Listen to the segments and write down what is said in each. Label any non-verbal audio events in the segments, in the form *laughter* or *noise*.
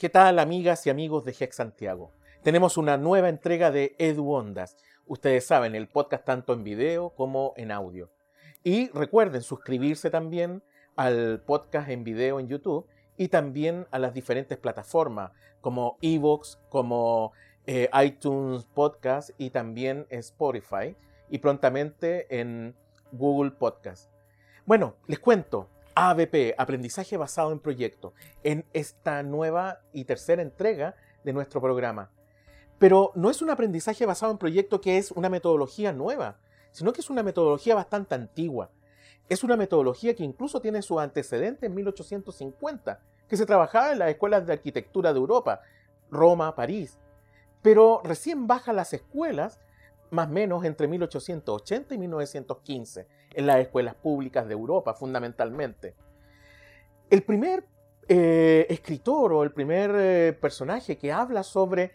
¿Qué tal amigas y amigos de Hex Santiago? Tenemos una nueva entrega de Edu Ondas. Ustedes saben, el podcast tanto en video como en audio. Y recuerden suscribirse también al podcast en video en YouTube y también a las diferentes plataformas como Evox, como eh, iTunes Podcast y también Spotify y prontamente en Google Podcast. Bueno, les cuento, ABP, Aprendizaje Basado en Proyectos, en esta nueva y tercera entrega de nuestro programa. Pero no es un aprendizaje basado en proyecto que es una metodología nueva, sino que es una metodología bastante antigua. Es una metodología que incluso tiene su antecedente en 1850, que se trabajaba en las escuelas de arquitectura de Europa, Roma, París. Pero recién baja las escuelas, más o menos entre 1880 y 1915 en las escuelas públicas de Europa, fundamentalmente. El primer eh, escritor o el primer eh, personaje que habla sobre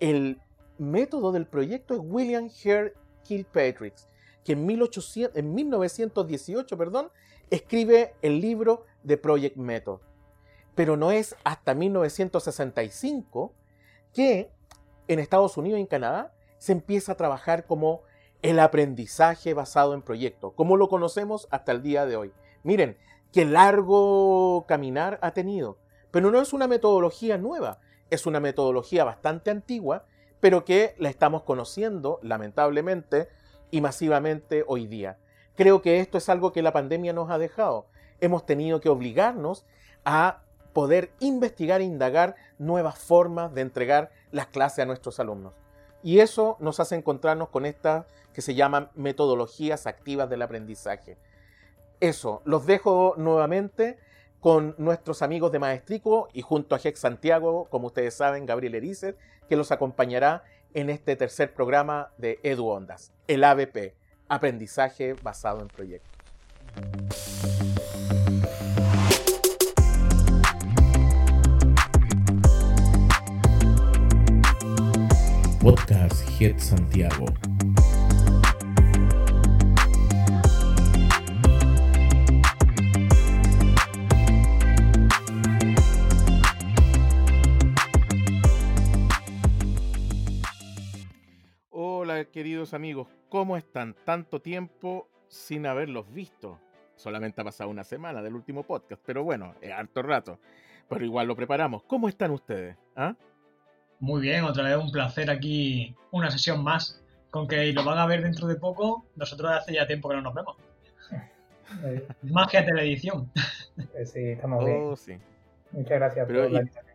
el método del proyecto es William Hare Kilpatrick, que en, 1800, en 1918 perdón, escribe el libro The Project Method. Pero no es hasta 1965 que en Estados Unidos y en Canadá se empieza a trabajar como el aprendizaje basado en proyectos, como lo conocemos hasta el día de hoy. Miren, qué largo caminar ha tenido, pero no es una metodología nueva, es una metodología bastante antigua, pero que la estamos conociendo, lamentablemente, y masivamente hoy día. Creo que esto es algo que la pandemia nos ha dejado. Hemos tenido que obligarnos a poder investigar e indagar nuevas formas de entregar las clases a nuestros alumnos. Y eso nos hace encontrarnos con estas que se llaman metodologías activas del aprendizaje. Eso, los dejo nuevamente con nuestros amigos de Maestrico y junto a Jex Santiago, como ustedes saben, Gabriel Erices, que los acompañará en este tercer programa de Edu Ondas, el ABP, Aprendizaje Basado en Proyectos. Podcast Head Santiago. Hola queridos amigos, ¿cómo están? Tanto tiempo sin haberlos visto. Solamente ha pasado una semana del último podcast, pero bueno, es harto rato. Pero igual lo preparamos. ¿Cómo están ustedes? ¿Ah? Muy bien, otra vez un placer aquí, una sesión más. Con que lo van a ver dentro de poco, nosotros hace ya tiempo que no nos vemos. *laughs* Magia de la edición. sí, estamos bien. Oh, Muchas gracias por la invitación.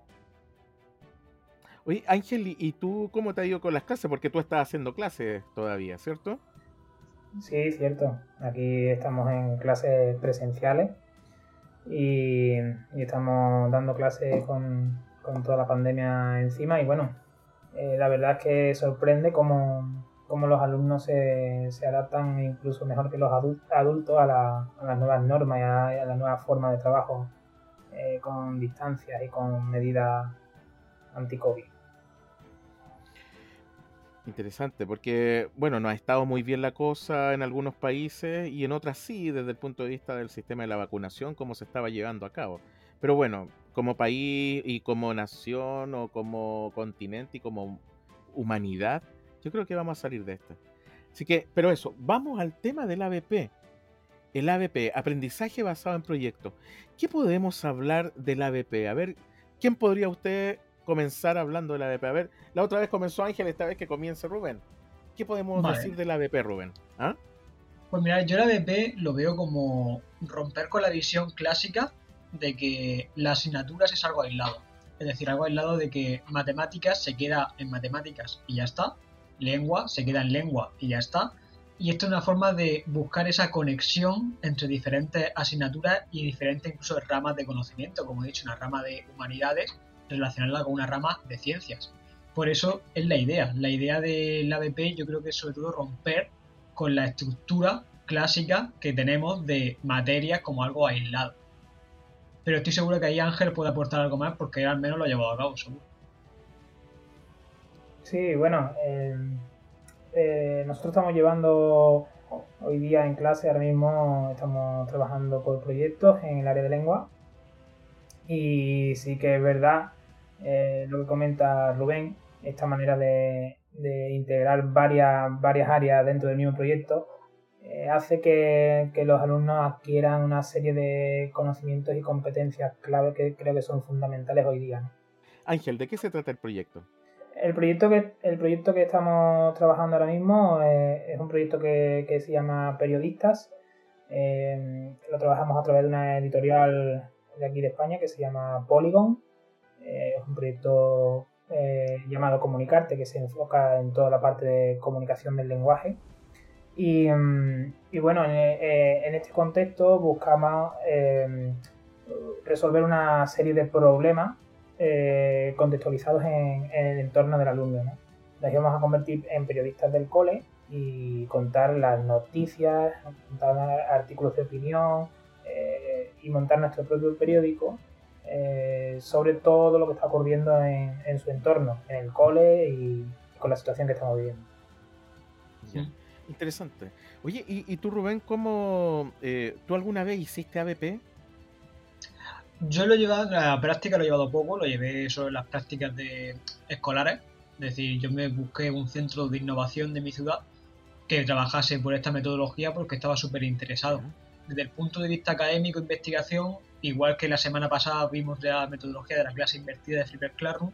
Oye, Ángel, ¿y tú cómo te ha ido con las clases? Porque tú estás haciendo clases todavía, ¿cierto? Sí, cierto. Aquí estamos en clases presenciales y estamos dando clases con, con toda la pandemia encima y bueno, eh, la verdad es que sorprende cómo, cómo los alumnos se, se, adaptan incluso mejor que los adultos a, la, a las nuevas normas y a, la nueva forma de trabajo eh, con distancias y con medidas anti-COVID. Interesante, porque bueno, no ha estado muy bien la cosa en algunos países y en otras sí, desde el punto de vista del sistema de la vacunación, cómo se estaba llevando a cabo. Pero bueno, como país y como nación o como continente y como humanidad, yo creo que vamos a salir de esto. Así que, pero eso, vamos al tema del ABP. El ABP, aprendizaje basado en proyectos. ¿Qué podemos hablar del ABP? A ver, ¿quién podría usted comenzar hablando del ABP? A ver, la otra vez comenzó Ángel, esta vez que comience Rubén. ¿Qué podemos decir del ABP, Rubén? ¿Ah? Pues mira, yo el ABP lo veo como romper con la visión clásica de que las asignaturas es algo aislado. Es decir, algo aislado de que matemáticas se queda en matemáticas y ya está. Lengua se queda en lengua y ya está. Y esto es una forma de buscar esa conexión entre diferentes asignaturas y diferentes incluso ramas de conocimiento, como he dicho, una rama de humanidades relacionarla con una rama de ciencias. Por eso es la idea. La idea del ABP yo creo que es sobre todo romper con la estructura clásica que tenemos de materias como algo aislado pero estoy seguro que ahí Ángel puede aportar algo más porque al menos lo ha llevado a cabo, seguro. Sí, bueno, eh, eh, nosotros estamos llevando hoy día en clase, ahora mismo estamos trabajando por proyectos en el área de lengua y sí que es verdad eh, lo que comenta Rubén, esta manera de, integrar varias, varias áreas dentro del mismo proyecto, eh, hace que, los alumnos adquieran una serie de conocimientos y competencias clave que creo que son fundamentales hoy día. Ángel, ¿de qué se trata el proyecto? El proyecto que, el proyecto que estamos trabajando ahora mismo eh, es un proyecto que, se llama Periodistas. lo trabajamos a través de una editorial de aquí de España que se llama Polygon. Eh, es un proyecto eh, llamado Comunicarte que se enfoca en toda la parte de comunicación del lenguaje. Y, mm, bueno, eh, en, este contexto buscamos resolver una serie de problemas contextualizados en, el entorno del alumno. ¿no? Las íbamos a convertir en periodistas del cole y contar las noticias, contar artículos de opinión, y montar nuestro propio periódico eh, sobre todo lo que está ocurriendo en, su entorno, en el cole y con la situación que estamos viviendo. Interesante. Oye, ¿y, tú Rubén, cómo eh, tú alguna vez hiciste ABP? Yo lo he llevado, la práctica lo he llevado poco, lo llevé sobre las prácticas de escolares. Es decir, yo me busqué un centro de innovación de mi ciudad que trabajase por esta metodología porque estaba súper interesado desde el punto de vista académico, investigación, igual que la semana pasada vimos la metodología de la clase invertida de Flipper Classroom,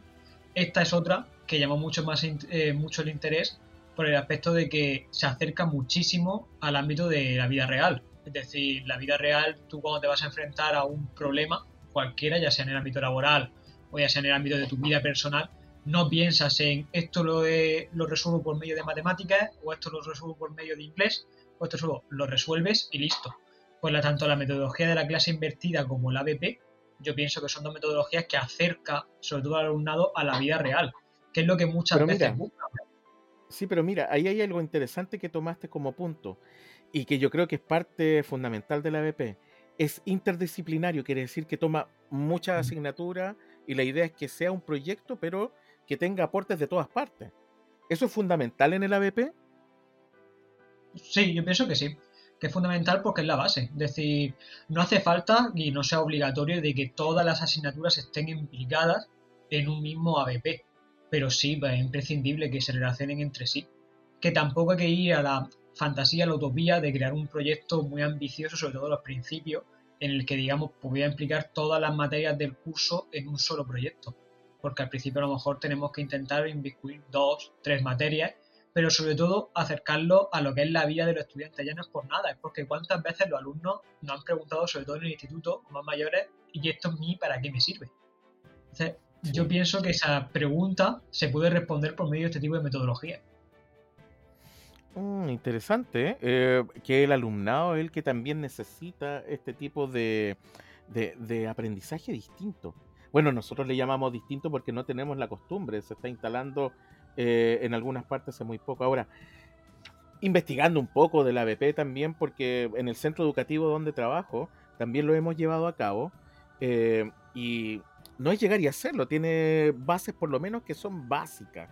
esta es otra que llamó mucho más eh, mucho el interés por el aspecto de que se acerca muchísimo al ámbito de la vida real. Es decir, la vida real, tú cuando te vas a enfrentar a un problema, cualquiera, ya sea en el ámbito laboral o ya sea en el ámbito de tu vida personal, no piensas en esto lo, lo resuelvo por medio de matemáticas o esto lo resuelvo por medio de inglés o esto solo lo resuelves y listo pues tanto la metodología de la clase invertida como la ABP, yo pienso que son dos metodologías que acerca sobre todo al alumnado a la vida real, que es lo que muchas veces busca. Sí, pero mira, ahí hay algo interesante que tomaste como punto y que yo creo que es parte fundamental de la ABP. Es interdisciplinario, quiere decir que toma muchas asignaturas y la idea es que sea un proyecto, pero que tenga aportes de todas partes. ¿Eso es fundamental en el ABP? Sí, yo pienso que sí que es fundamental porque es la base. Es decir, no hace falta y no sea obligatorio de que todas las asignaturas estén implicadas en un mismo ABP, pero sí pues, es imprescindible que se relacionen entre sí. Que tampoco hay que ir a la fantasía, a la utopía de crear un proyecto muy ambicioso, sobre todo los principios, en el que, digamos, pudiera implicar todas las materias del curso en un solo proyecto. Porque al principio a lo mejor tenemos que intentar inviscuir dos, tres materias pero sobre todo acercarlo a lo que es la vida de los estudiantes. Ya no es por nada, es porque cuántas veces los alumnos nos han preguntado, sobre todo en el instituto, más mayores, ¿y esto es mí para qué me sirve? Entonces, yo pienso que esa pregunta se puede responder por medio de este tipo de metodología. Mm, interesante, ¿eh? Eh, que el alumnado es el que también necesita este tipo de, de aprendizaje distinto. Bueno, nosotros le llamamos distinto porque no tenemos la costumbre, se está instalando eh, en algunas partes hace muy poco. Ahora, investigando un poco de la BP también, porque en el centro educativo donde trabajo también lo hemos llevado a cabo. Eh, y no es llegar y hacerlo, tiene bases por lo menos que son básicas.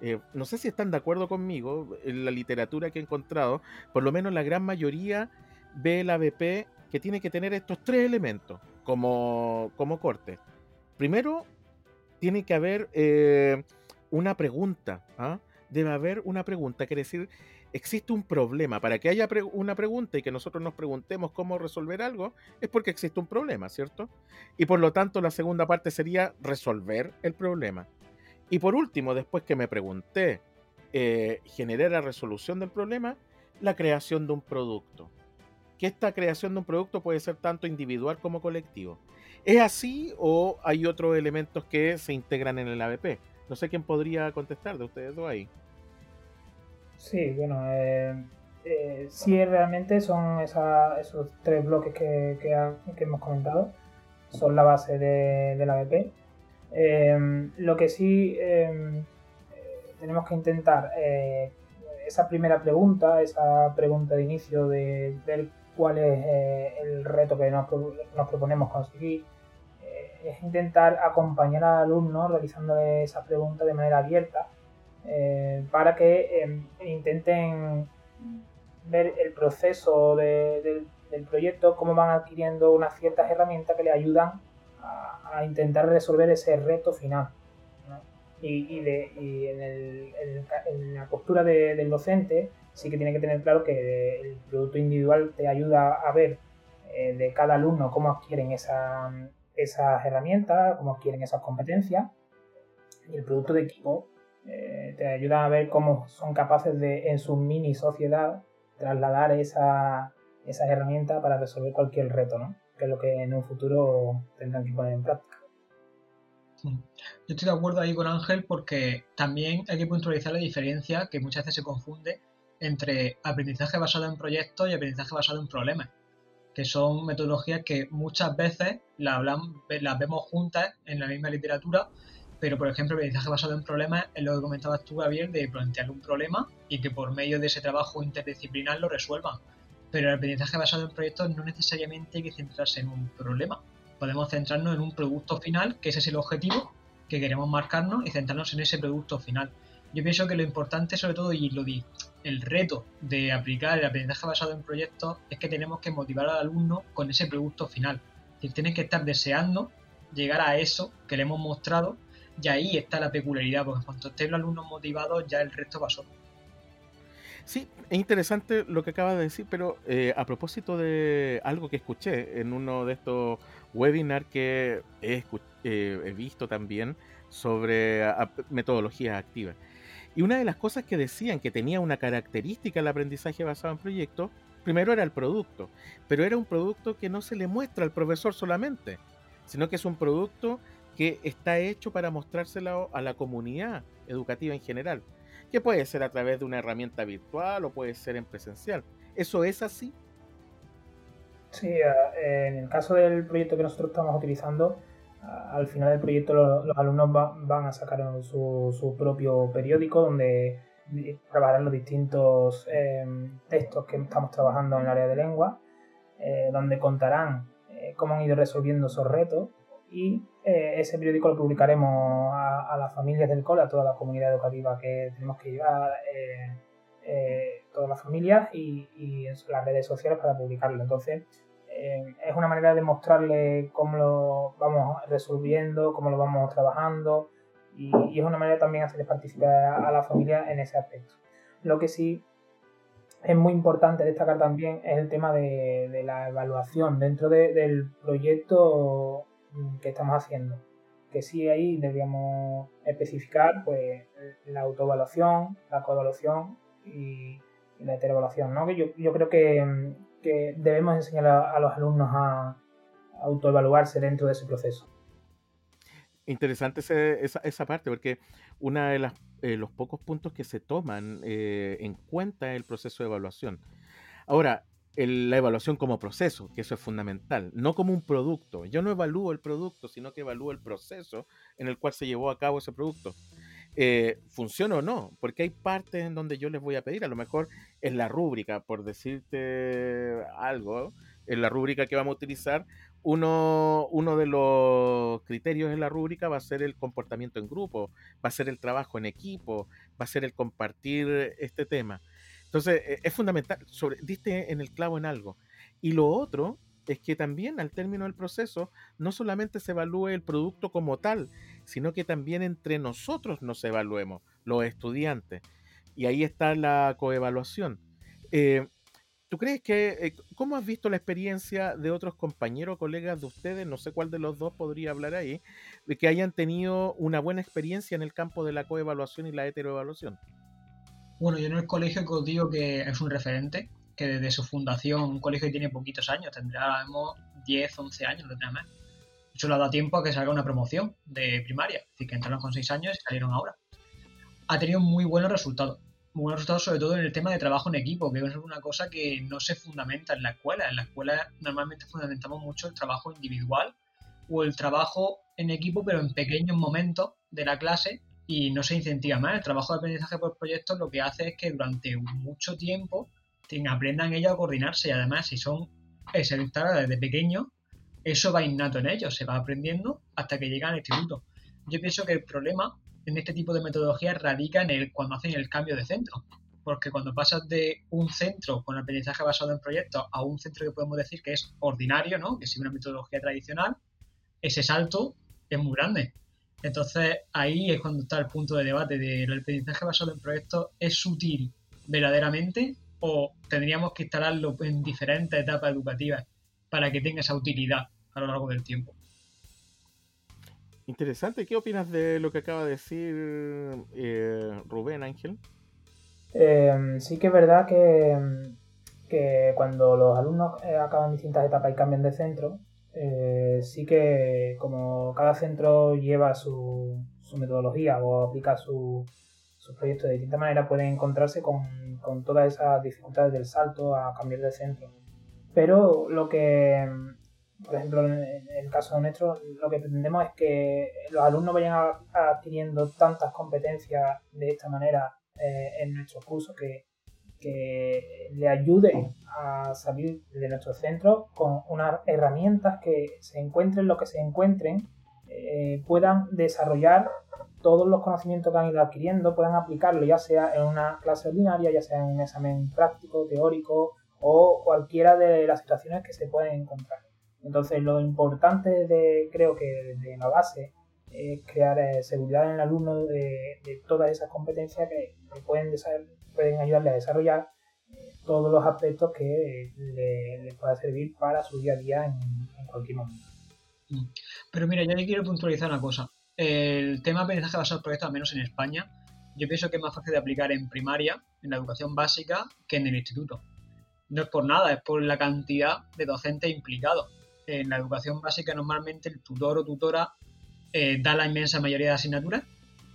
Eh, no sé si están de acuerdo conmigo, en la literatura que he encontrado, por lo menos la gran mayoría ve la BP que tiene que tener estos tres elementos como, como corte. Primero, tiene que haber una pregunta. ¿ah? Debe haber una pregunta, quiere decir, existe un problema. Para que haya una pregunta y que nosotros nos preguntemos cómo resolver algo, es porque existe un problema, ¿cierto? Y por lo tanto, la segunda parte sería resolver el problema. Y por último, después que me pregunté, eh, generar la resolución del problema, la creación de un producto. Que esta creación de un producto puede ser tanto individual como colectivo. ¿Es así o hay otros elementos que se integran en el ABP? No sé quién podría contestar de ustedes dos ahí. Sí, bueno, eh, eh, sí realmente son esos tres bloques que, hemos comentado, son la base de, la BP. Em, lo que sí em, tenemos que intentar, eh, esa primera pregunta, esa pregunta de inicio de ver cuál es el reto que nos, nos proponemos conseguir, es intentar acompañar al alumno realizándole esa pregunta de manera abierta eh, para que em, intenten ver el proceso del proyecto, cómo van adquiriendo unas ciertas herramientas que le ayudan a, a intentar resolver ese reto final. Y, de, y en, el, en, la postura del docente sí que tiene que tener claro que el producto individual te ayuda a ver eh, de cada alumno cómo adquieren esa, esas herramientas, cómo adquieren esas competencias. Y el producto de equipo eh, te ayuda a ver cómo son capaces de, en su mini sociedad, trasladar esa, esas herramientas para resolver cualquier reto, ¿no? Que es lo que en un futuro tendrán que poner en práctica. Yo estoy de acuerdo ahí con Ángel porque también hay que puntualizar la diferencia que muchas veces se confunde entre aprendizaje basado en proyectos y aprendizaje basado en problemas, que son metodologías que muchas veces las vemos juntas en la misma literatura, pero por ejemplo aprendizaje basado en problemas es lo que comentabas tú, Gabriel, de plantear un problema y que por medio de ese trabajo interdisciplinar lo resuelvan. Pero el aprendizaje basado en proyectos no necesariamente hay que centrarse en un problema, podemos centrarnos en un producto final, que ese es el objetivo que queremos marcarnos y centrarnos en ese producto final. Yo pienso que lo importante, sobre todo, y lo di, el reto de aplicar el aprendizaje basado en proyectos es que tenemos que motivar al alumno con ese producto final. Es decir, tienes que estar deseando llegar a eso que le hemos mostrado y ahí está la peculiaridad, porque cuando estén los alumnos motivados ya el resto solo. Sí, es interesante lo que acaba de decir, pero eh, a propósito de algo que escuché en uno de estos webinars que he, eh, visto también sobre metodologías activas. Y una de las cosas que decían que tenía una característica el aprendizaje basado en proyectos, primero era el producto, pero era un producto que no se le muestra al profesor solamente, sino que es un producto que está hecho para mostrárselo a la comunidad educativa en general que puede ser a través de una herramienta virtual o puede ser en presencial. ¿Eso es así? Sí, en el caso del proyecto que nosotros estamos utilizando, al final del proyecto los, alumnos van a sacar su, propio periódico donde trabajarán los distintos em, textos que estamos trabajando en el área de lengua, eh, donde contarán eh, cómo han ido resolviendo esos retos y eh, ese periódico lo publicaremos a, las familias del cole, a toda la comunidad educativa que tenemos que llevar, eh, eh, todas las familias y, las redes sociales para publicarlo. Entonces, es una manera de mostrarle cómo lo vamos resolviendo, cómo lo vamos trabajando y, es una manera también de hacerles participar a, la familia en ese aspecto. Lo que sí es muy importante destacar también es el tema de, la evaluación dentro del proyecto que estamos haciendo. Que sí ahí deberíamos especificar pues la autoevaluación, la coevaluación y, la heteroevaluación, ¿no? Que yo, yo creo que, debemos enseñar a, los alumnos a, autoevaluarse dentro de ese proceso. Interesante esa, esa, parte, porque uno de las, eh, los pocos puntos que se toman eh, en cuenta es el proceso de evaluación. Ahora, la evaluación como proceso, que eso es fundamental, no como un producto. Yo no evalúo el producto, sino que evalúo el proceso en el cual se llevó a cabo ese producto. Eh, funciona o no, porque hay partes en donde yo les voy a pedir, a lo mejor es la rúbrica, por decirte algo, en la rúbrica que vamos a utilizar, uno, uno de los criterios en la rúbrica va a ser el comportamiento en grupo, va a ser el trabajo en equipo, va a ser el compartir este tema. Entonces, e, es fundamental, sobre, diste en el clavo en algo. Y lo otro es que también al término del proceso no solamente se evalúe el producto como tal, sino que también entre nosotros nos evaluemos, los estudiantes. Y ahí está la coevaluación. Eh, ¿Tú crees que, eh, cómo has visto la experiencia de otros compañeros o colegas de ustedes, no sé cuál de los dos podría hablar ahí, de que hayan tenido una buena experiencia en el campo de la coevaluación y la heteroevaluación? Bueno, yo en el colegio que os digo que es un referente, que desde su fundación, un colegio que tiene poquitos años, tendrá 10, 11 años, tendrá más. Eso le ha dado tiempo a que salga una promoción de primaria, es decir, que entraron con 6 años y salieron ahora. Ha tenido muy buenos resultados. Muy buenos resultados sobre todo en el tema de trabajo en equipo, que es una cosa que no se fundamenta en la escuela. En la escuela normalmente fundamentamos mucho el trabajo individual o el trabajo en equipo, pero en pequeños momentos de la clase y no se incentiva más. El trabajo de aprendizaje por proyectos lo que hace es que durante mucho tiempo aprendan ellos a coordinarse y además si son seleccionadas desde pequeños, eso va innato en ellos, se va aprendiendo hasta que llegan al instituto. Yo pienso que el problema en este tipo de metodologías radica en el cuando hacen el cambio de centro. Porque cuando pasas de un centro con aprendizaje basado en proyectos a un centro que podemos decir que es ordinario, ¿no? que es una metodología tradicional, ese salto es muy grande. Entonces ahí es cuando está el punto de debate del aprendizaje basado en proyectos. ¿Es útil verdaderamente o tendríamos que instalarlo en diferentes etapas educativas para que tenga esa utilidad a lo largo del tiempo? Interesante. ¿Qué opinas de lo que acaba de decir eh, Rubén Ángel? Em, sí que es verdad que, que cuando los alumnos eh, acaban distintas etapas y cambian de centro, eh, sí que como cada centro lleva su, metodología o aplica su, sus proyectos de distinta manera, pueden encontrarse con, con, todas esas dificultades del salto a cambiar de centro. Pero lo que, por ejemplo, en el caso nuestro, lo que pretendemos es que los alumnos vayan adquiriendo tantas competencias de esta manera eh, en nuestros cursos que, que le ayude a salir de nuestro centro con unas herramientas que se encuentren lo que se encuentren, eh, puedan desarrollar todos los conocimientos que han ido adquiriendo, puedan aplicarlo ya sea en una clase ordinaria, ya sea en un examen práctico, teórico o cualquiera de las situaciones que se pueden encontrar. Entonces lo importante de, creo que de la base es crear eh, seguridad en el alumno de, todas esas competencias que, pueden, pueden ayudarle a desarrollar eh, todos los aspectos que le, pueda servir para su día a día en, cualquier momento. Mm. Pero mira, yo quiero puntualizar una cosa. El tema aprendizaje basado en proyectos, al menos en España, yo pienso que es más fácil de aplicar en primaria, en la educación básica, que en el instituto. No es por nada, es por la cantidad de docentes implicados. En la educación básica normalmente el tutor o tutora eh, da la inmensa mayoría de asignaturas,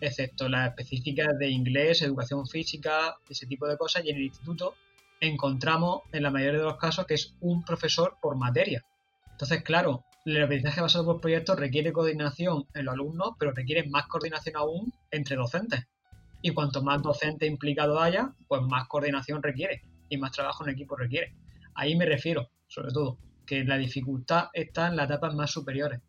excepto las específicas de inglés, educación física, ese tipo de cosas, y en el instituto encontramos en la mayoría de los casos que es un profesor por materia. Entonces, claro, el aprendizaje basado por proyectos requiere coordinación en los alumnos, pero requiere más coordinación aún entre docentes. Y cuanto más docentes implicados haya, pues más coordinación requiere y más trabajo en equipo requiere. Ahí me refiero, sobre todo, que la dificultad está en las etapas más superiores.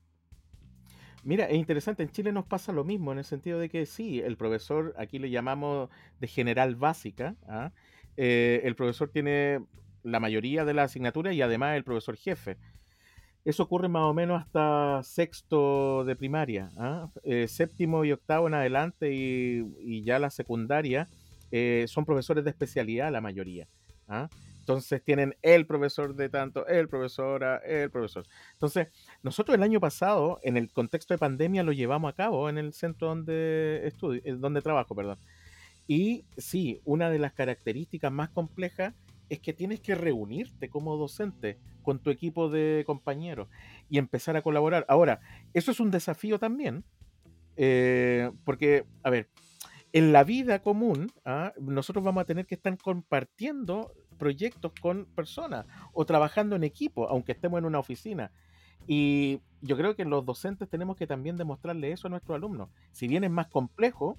Mira, es interesante, en Chile nos pasa lo mismo, en el sentido de que sí, el profesor, aquí le llamamos de general básica, ¿ah? eh, el profesor tiene la mayoría de la asignatura y además el profesor jefe. Eso ocurre más o menos hasta sexto de primaria, ¿ah? eh, séptimo y octavo en adelante y, ya la secundaria eh, son profesores de especialidad la mayoría. ¿ah? Entonces tienen el profesor de tanto, el profesora, el profesor. Entonces, nosotros el año pasado, en el contexto de pandemia, lo llevamos a cabo en el centro donde estudio, eh, donde trabajo, perdón. Y sí, una de las características más complejas es que tienes que reunirte como docente con tu equipo de compañeros y empezar a colaborar. Ahora, eso es un desafío también, eh, porque, a ver, en la vida común, ¿ah? nosotros vamos a tener que estar compartiendo proyectos con personas o trabajando en equipo, aunque estemos en una oficina. Y yo creo que los docentes tenemos que también demostrarle eso a nuestros alumnos. Si bien es más complejo,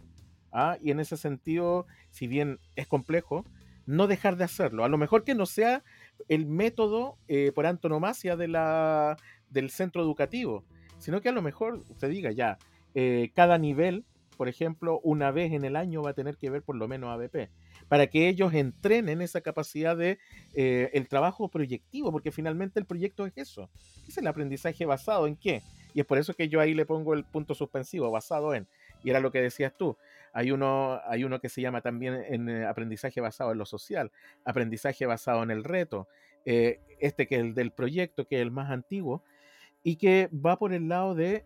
¿ah? y en ese sentido, si bien es complejo, no dejar de hacerlo. A lo mejor que no sea el método eh, por antonomasia de la, del centro educativo, sino que a lo mejor se diga ya, eh, cada nivel, por ejemplo, una vez en el año va a tener que ver por lo menos ABP para que ellos entrenen esa capacidad de eh, el trabajo proyectivo, porque finalmente el proyecto es eso. Es el aprendizaje basado en qué. Y es por eso que yo ahí le pongo el punto suspensivo, basado en. Y era lo que decías tú. Hay uno, hay uno que se llama también en eh, aprendizaje basado en lo social, aprendizaje basado en el reto, eh, este que es el del proyecto, que es el más antiguo, y que va por el lado de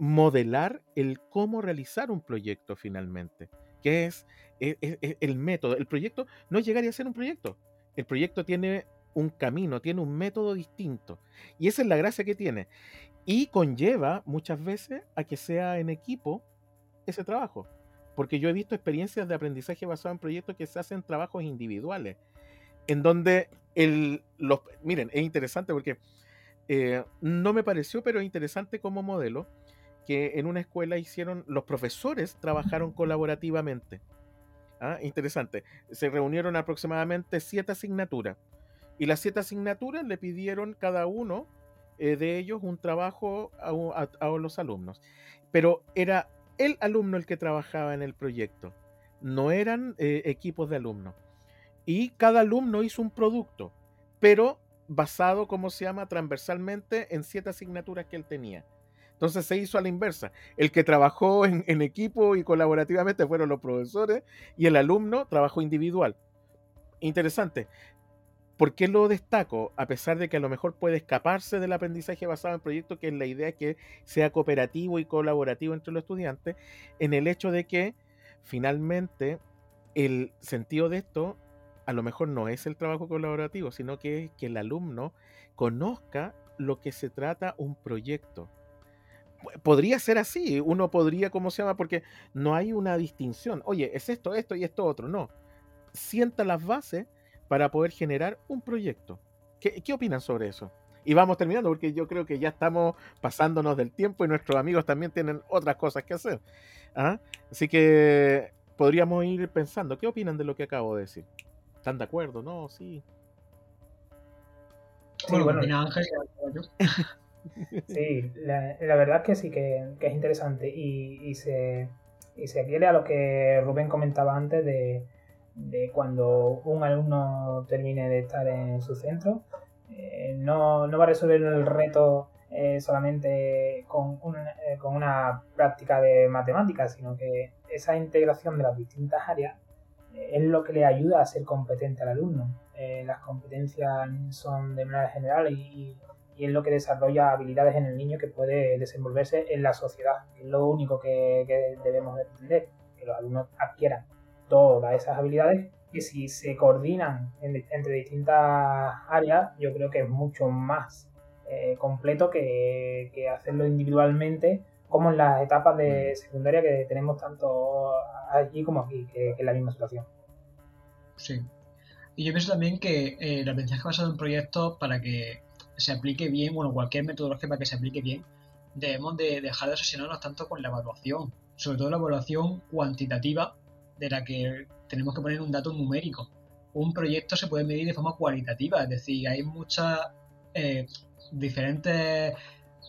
modelar el cómo realizar un proyecto finalmente, que es es, el método. El proyecto no es llegar y hacer un proyecto. El proyecto tiene un camino, tiene un método distinto. Y esa es la gracia que tiene. Y conlleva muchas veces a que sea en equipo ese trabajo. Porque yo he visto experiencias de aprendizaje basado en proyectos que se hacen trabajos individuales. En donde el, los... Miren, es interesante porque eh, no me pareció, pero es interesante como modelo que en una escuela hicieron, los profesores trabajaron colaborativamente. Ah, interesante. Se reunieron aproximadamente siete asignaturas. Y las siete asignaturas le pidieron cada uno eh, de ellos un trabajo a, los alumnos. Pero era el alumno el que trabajaba en el proyecto. No eran eh, equipos de alumnos. Y cada alumno hizo un producto. Pero basado, ¿cómo se llama?, transversalmente en siete asignaturas que él tenía. Entonces se hizo a la inversa. El que trabajó en, equipo y colaborativamente fueron los profesores y el alumno trabajó individual. Interesante. ¿Por qué lo destaco? A pesar de que a lo mejor puede escaparse del aprendizaje basado en proyectos, que es la idea que sea cooperativo y colaborativo entre los estudiantes, en el hecho de que finalmente el sentido de esto a lo mejor no es el trabajo colaborativo, sino que es que el alumno conozca lo que se trata un proyecto. Podría ser así, uno podría, ¿cómo se llama? Porque no hay una distinción. Oye, es esto, esto y esto otro. No. Sienta las bases para poder generar un proyecto. ¿Qué, qué opinan sobre eso? Y vamos terminando porque yo creo que ya estamos pasándonos del tiempo y nuestros amigos también tienen otras cosas que hacer. ¿ah? Así que podríamos ir pensando, ¿qué opinan de lo que acabo de decir? ¿Están de acuerdo? ¿No? Sí. Sí, bueno, Ángel, *laughs* sí la, verdad es que sí, que, es interesante y, y, se, y se adhiere a lo que Rubén comentaba antes de, de cuando un alumno termine de estar en su centro, eh, no, no, va a resolver el reto eh, solamente con, un, eh, con, una práctica de matemáticas, sino que esa integración de las distintas áreas es lo que le ayuda a ser competente al alumno. Las competencias son de manera general y, y, es lo que desarrolla habilidades en el niño que puede desenvolverse en la sociedad. Es lo único que, que debemos entender, que los alumnos adquieran todas esas habilidades que si se coordinan en, entre distintas áreas, yo creo que es mucho más eh, completo que, que, hacerlo individualmente, como en las etapas de mm. secundaria que tenemos tanto allí como aquí, que, que es la misma situación. Sí. Y yo pienso también que eh, el aprendizaje basado en proyectos, para que se aplique bien, bueno, cualquier metodología para que se aplique bien, debemos de dejar de obsesionarnos tanto con la evaluación, sobre todo la evaluación cuantitativa, de la que tenemos que poner un dato numérico. Un proyecto se puede medir de forma cualitativa, es decir, hay muchas eh, diferentes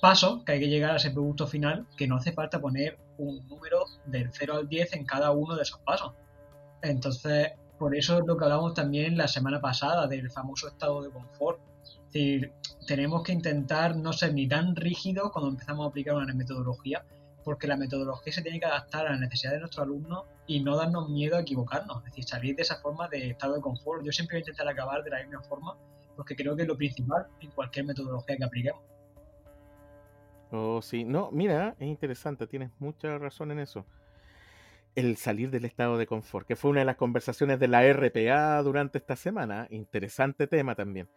pasos que hay que llegar a ese producto final que no hace falta poner un número del 0 al 10 en cada uno de esos pasos. Entonces, por eso es lo que hablamos también la semana pasada del famoso estado de confort. Es decir, tenemos que intentar no ser ni tan rígidos cuando empezamos a aplicar una metodología, porque la metodología se tiene que adaptar a las necesidades de nuestros alumnos y no darnos miedo a equivocarnos, es decir, salir de esa forma de estado de confort. Yo siempre voy a intentar acabar de la misma forma, porque creo que es lo principal en cualquier metodología que apliquemos. Oh, sí, no, mira, es interesante, tienes mucha razón en eso. El salir del estado de confort, que fue una de las conversaciones de la RPA durante esta semana. Interesante tema también.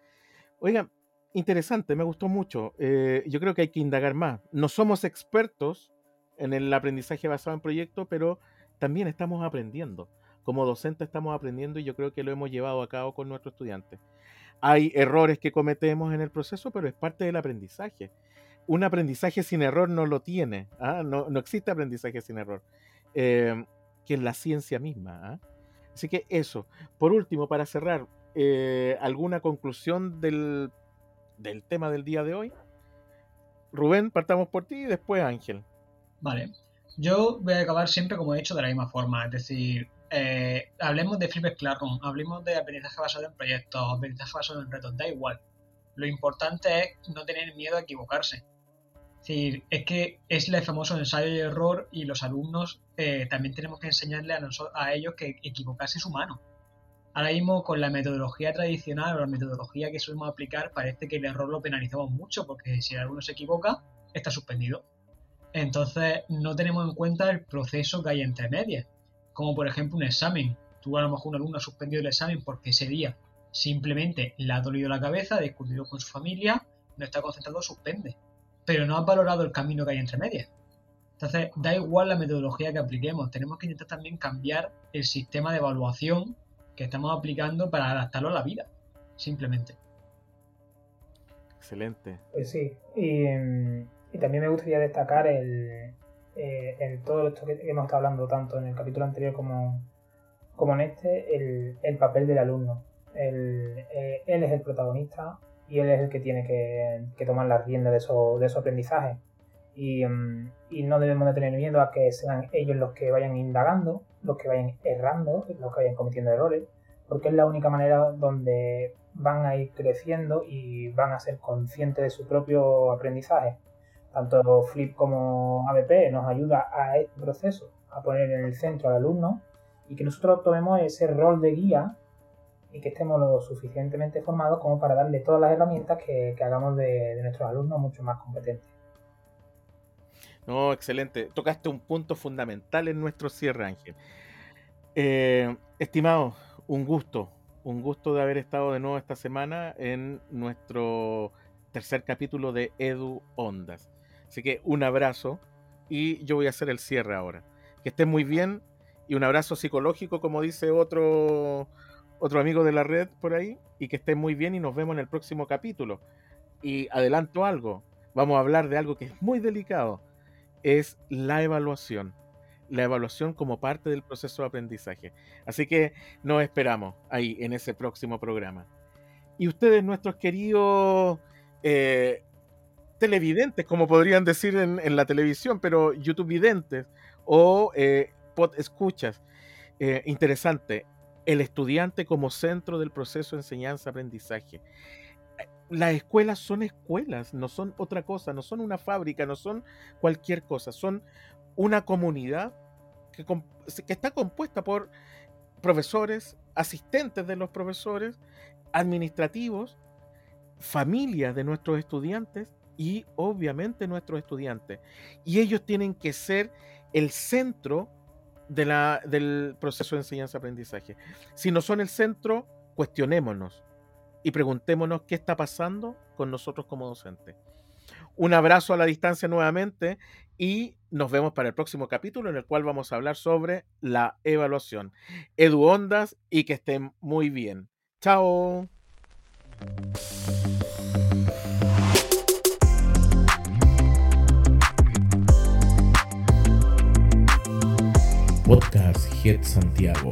Oigan, interesante, me gustó mucho. Eh, yo creo que hay que indagar más. No somos expertos en el aprendizaje basado en proyectos, pero también estamos aprendiendo. Como docentes estamos aprendiendo y yo creo que lo hemos llevado a cabo con nuestros estudiantes. Hay errores que cometemos en el proceso, pero es parte del aprendizaje. Un aprendizaje sin error no lo tiene. ¿ah? No, no, existe aprendizaje sin error, eh, que es la ciencia misma. ¿ah? Así que eso. Por último, para cerrar, eh, ¿alguna conclusión del, del tema del día de hoy? Rubén, partamos por ti y después Ángel. Vale. Yo voy a acabar siempre como he hecho de la misma forma, es decir, eh, hablemos de Flipped Classroom, hablemos de aprendizaje basado en proyectos, aprendizaje basado en retos, da igual. Lo importante es no tener miedo a equivocarse. Es decir, es que es el famoso ensayo y error y los alumnos eh, también tenemos que enseñarle a, a ellos que equivocarse es humano. Ahora mismo con la metodología tradicional o la metodología que solemos aplicar parece que el error lo penalizamos mucho porque si el alumno se equivoca está suspendido. Entonces no tenemos en cuenta el proceso que hay entre medias, como por ejemplo un examen. Tú a lo mejor un alumno ha suspendido el examen porque ese día simplemente le ha dolido la cabeza, ha discutido con su familia, no está concentrado, suspende. Pero no ha valorado el camino que hay entre medias. Entonces, da igual la metodología que apliquemos, tenemos que intentar también cambiar el sistema de evaluación que estamos aplicando para adaptarlo a la vida, simplemente. Excelente. Pues sí, y y también me gustaría destacar el, eh, en todo esto que hemos estado hablando tanto en el capítulo anterior como, como en este, el, el papel del alumno. El, eh, él es el protagonista y él es el que tiene que, que tomar las riendas de su, de su aprendizaje. Y, mm, y, no debemos de tener miedo a que sean ellos los que vayan indagando, los que vayan errando, los que vayan cometiendo errores, porque es la única manera donde van a ir creciendo y van a ser conscientes de su propio aprendizaje. Tanto Flip como ABP nos ayuda a este proceso, a poner en el centro al alumno y que nosotros tomemos ese rol de guía y que estemos lo suficientemente formados como para darle todas las herramientas que, hagamos de, nuestros alumnos mucho más competentes. No, excelente. Tocaste un punto fundamental en nuestro cierre, Ángel. Eh, estimado, un gusto, un gusto de haber estado de nuevo esta semana en nuestro tercer capítulo de Edu Ondas. Así que un abrazo y yo voy a hacer el cierre ahora. Que estén muy bien y un abrazo psicológico, como dice otro, otro amigo de la red por ahí, y que estén muy bien y nos vemos en el próximo capítulo. Y adelanto algo, vamos a hablar de algo que es muy delicado, es la evaluación la evaluación como parte del proceso de aprendizaje. Así que nos esperamos ahí en ese próximo programa. Y ustedes, nuestros queridos eh, televidentes, como podrían decir en, la televisión, pero YouTube videntes o eh, pod escuchas, eh, interesante, el estudiante como centro del proceso de enseñanza-aprendizaje. Las escuelas son escuelas, no son otra cosa, no son una fábrica, no son cualquier cosa, son una comunidad que, está compuesta por profesores, asistentes de los profesores, administrativos, familias de nuestros estudiantes y obviamente nuestros estudiantes. Y ellos tienen que ser el centro del proceso de enseñanza-aprendizaje. Si no son el centro, cuestionémonos y preguntémonos qué está pasando con nosotros como docentes. Un abrazo a la distancia nuevamente y nos vemos para el próximo capítulo en el cual vamos a hablar sobre la evaluación. Edu Ondas y que estén muy bien. Chao. Head Santiago